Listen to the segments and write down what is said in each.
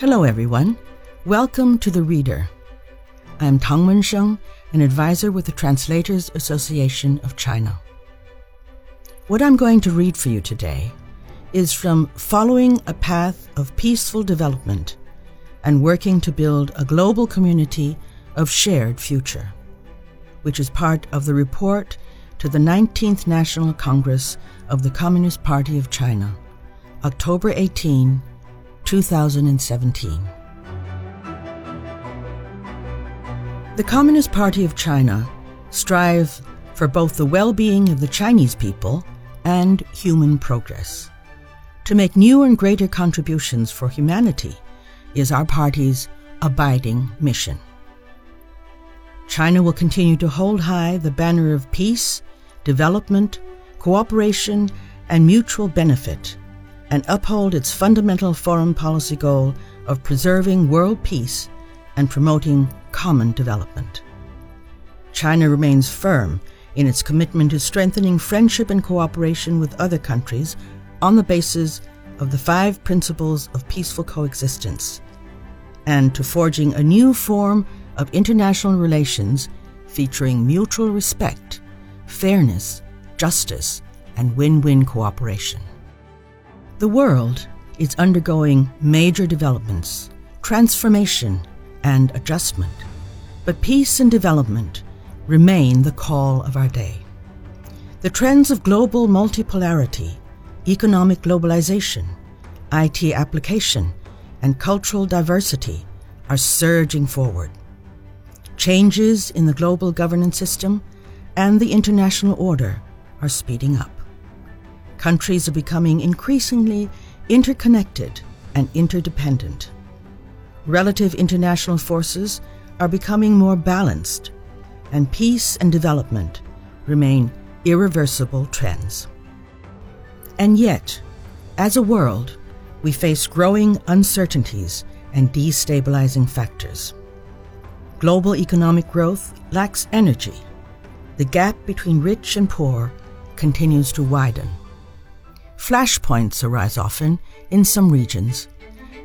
Hello, everyone. Welcome to The Reader. I am Tang Wensheng, an advisor with the Translators Association of China. What I'm going to read for you today is from Following a Path of Peaceful Development and Working to Build a Global Community of Shared Future, which is part of the report to the 19th National Congress of the Communist Party of China, October 18, 2017. The Communist Party of China strives for both the well-being of the Chinese people and human progress. To make new and greater contributions for humanity is our party's abiding mission. China will continue to hold high the banner of peace, development, cooperation, and mutual benefit, and uphold its fundamental foreign policy goal of preserving world peace and promoting common development. China remains firm in its commitment to strengthening friendship and cooperation with other countries on the basis of the five principles of peaceful coexistence, and to forging a new form of international relations featuring mutual respect, fairness, justice, and win win cooperation. The world is undergoing major developments, transformation, and adjustment, but peace and development remain the call of our day. The trends of global multipolarity, economic globalization, IT application, and cultural diversity are surging forward. Changes in the global governance system and the international order are speeding up. Countries are becoming increasingly interconnected and interdependent. Relative international forces are becoming more balanced, and peace and development remain irreversible trends. And yet, as a world, we face growing uncertainties and destabilizing factors. Global economic growth lacks energy. The gap between rich and poor continues to widen. Flashpoints arise often in some regions,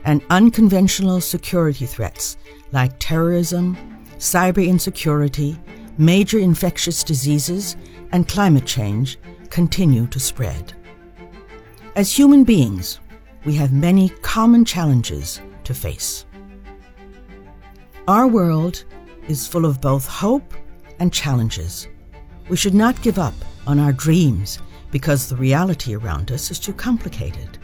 and unconventional security threats like terrorism, cyber insecurity, major infectious diseases, and climate change continue to spread. As human beings, we have many common challenges to face. Our world is full of both hope and challenges. We should not give up on our dreams because the reality around us is too complicated.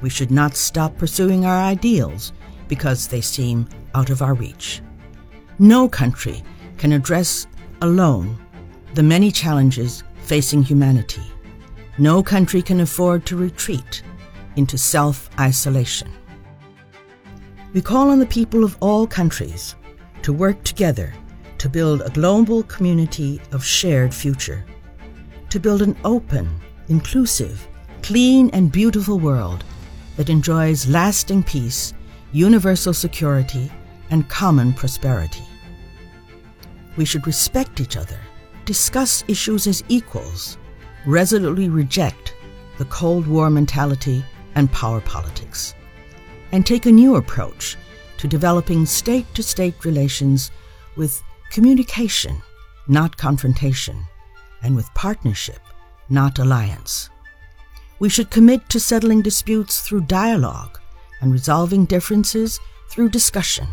We should not stop pursuing our ideals because they seem out of our reach. No country can address alone the many challenges facing humanity. No country can afford to retreat into self isolation. We call on the people of all countries to work together to build a global community of shared future, to build an open, inclusive, clean, and beautiful world that enjoys lasting peace, universal security, and common prosperity. We should respect each other, discuss issues as equals, resolutely reject the Cold War mentality and power politics, and take a new approach to developing state to state relations with communication, not confrontation, and with partnership, not alliance. We should commit to settling disputes through dialogue and resolving differences through discussion,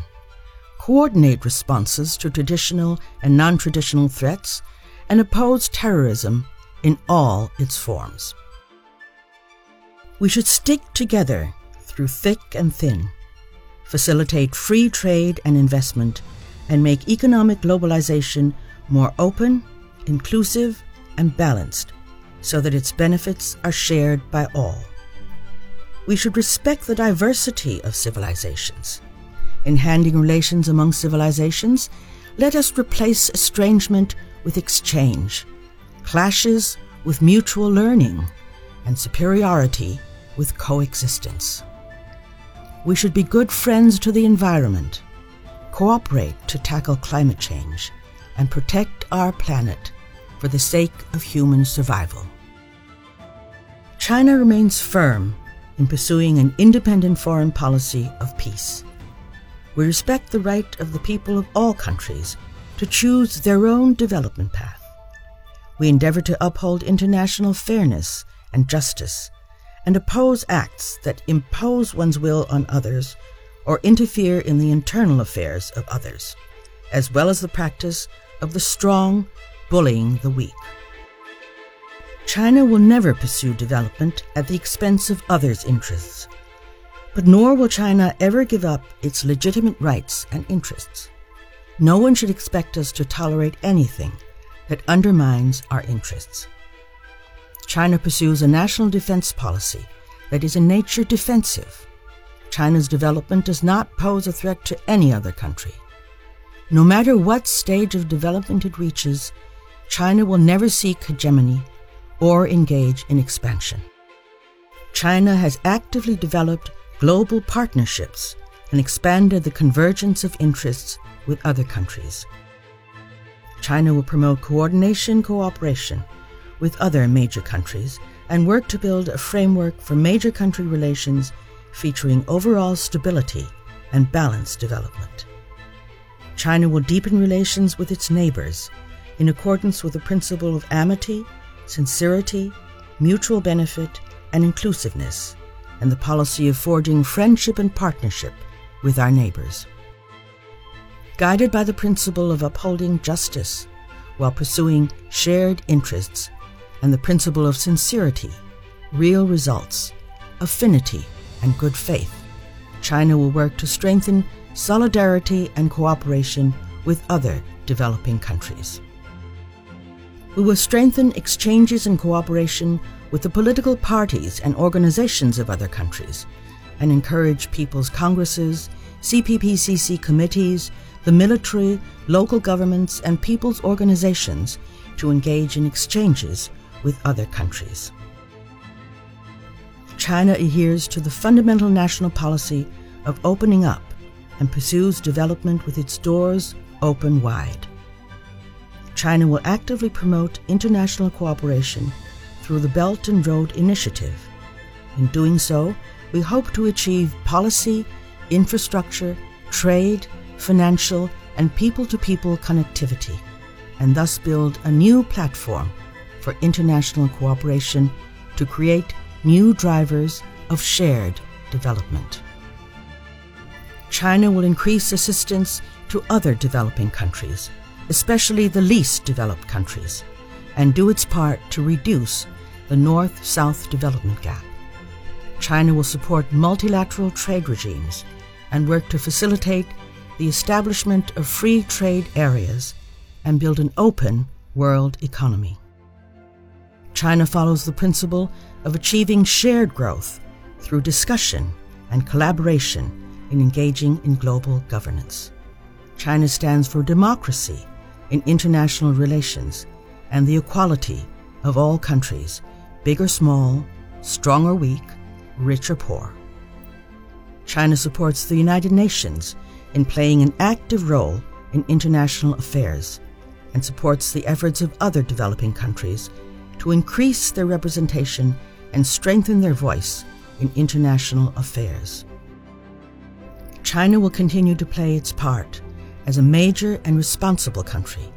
coordinate responses to traditional and non traditional threats, and oppose terrorism in all its forms. We should stick together through thick and thin, facilitate free trade and investment, and make economic globalization more open, inclusive, and balanced so that its benefits are shared by all. We should respect the diversity of civilizations. In handing relations among civilizations, let us replace estrangement with exchange, clashes with mutual learning, and superiority with coexistence. We should be good friends to the environment, cooperate to tackle climate change, and protect our planet for the sake of human survival. China remains firm in pursuing an independent foreign policy of peace. we respect the right of the people of all countries to choose their own development path. We endeavor to uphold international fairness and justice and oppose acts that impose one's will on others or interfere in the internal affairs of others, as well as the practice of the strong bullying the weak. China will never pursue development at the expense of others' interests, but nor will China ever give up its legitimate rights and interests. No one should expect us to tolerate anything that undermines our interests. China pursues a national defense policy that is in nature defensive. China's development does not pose a threat to any other country. No matter what stage of development it reaches, China will never seek hegemony or engage in expansion. China has actively developed global partnerships and expanded the convergence of interests with other countries. China will promote coordination cooperation with other major countries and work to build a framework for major country relations featuring overall stability and balanced development. China will deepen relations with its neighbors in accordance with the principle of amity, sincerity, mutual benefit, and inclusiveness, and the policy of forging friendship and partnership with our neighbors. Guided by the principle of upholding justice while pursuing shared interests and the principle of sincerity, real results, affinity, and good faith, China will work to strengthen solidarity and cooperation with other developing countries. We will strengthen exchanges and cooperation with the political parties and organizations of other countries and encourage people's congresses, CPPCC committees, the military, local governments, and people's organizations to engage in exchanges with other countries. China adheres to the fundamental national policy of opening up and pursues development with its doors open wide. China will actively promote international cooperation through the Belt and Road Initiative. In doing so, we hope to achieve policy, infrastructure, trade, financial, and people to people connectivity, and thus build a new platform for international cooperation to create new drivers of shared development. China will increase assistance to other developing countries, especially the least developed countries, and do its part to reduce the North South development gap. China will support multilateral trade regimes and work to facilitate the establishment of free trade areas and build an open world economy. China follows the principle of achieving shared growth through discussion and collaboration in engaging in global governance. China stands for democracy in international relations and the equality of all countries, big or small, strong or weak, rich or poor. China supports the United Nations in playing an active role in international affairs and supports the efforts of other developing countries to increase their representation and strengthen their voice in international affairs. China will continue to play its part as a major and responsible country,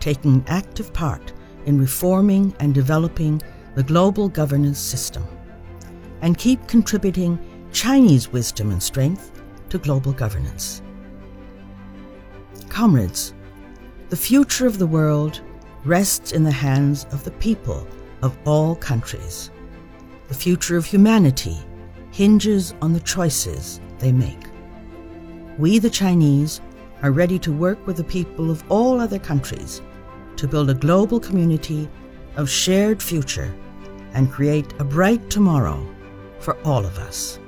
taking an active part in reforming and developing the global governance system, and keep contributing Chinese wisdom and strength to global governance. Comrades, the future of the world rests in the hands of the people of all countries. The future of humanity hinges on the choices they make. We, the Chinese, are ready to work with the people of all other countries to build a global community of shared future and create a bright tomorrow for all of us.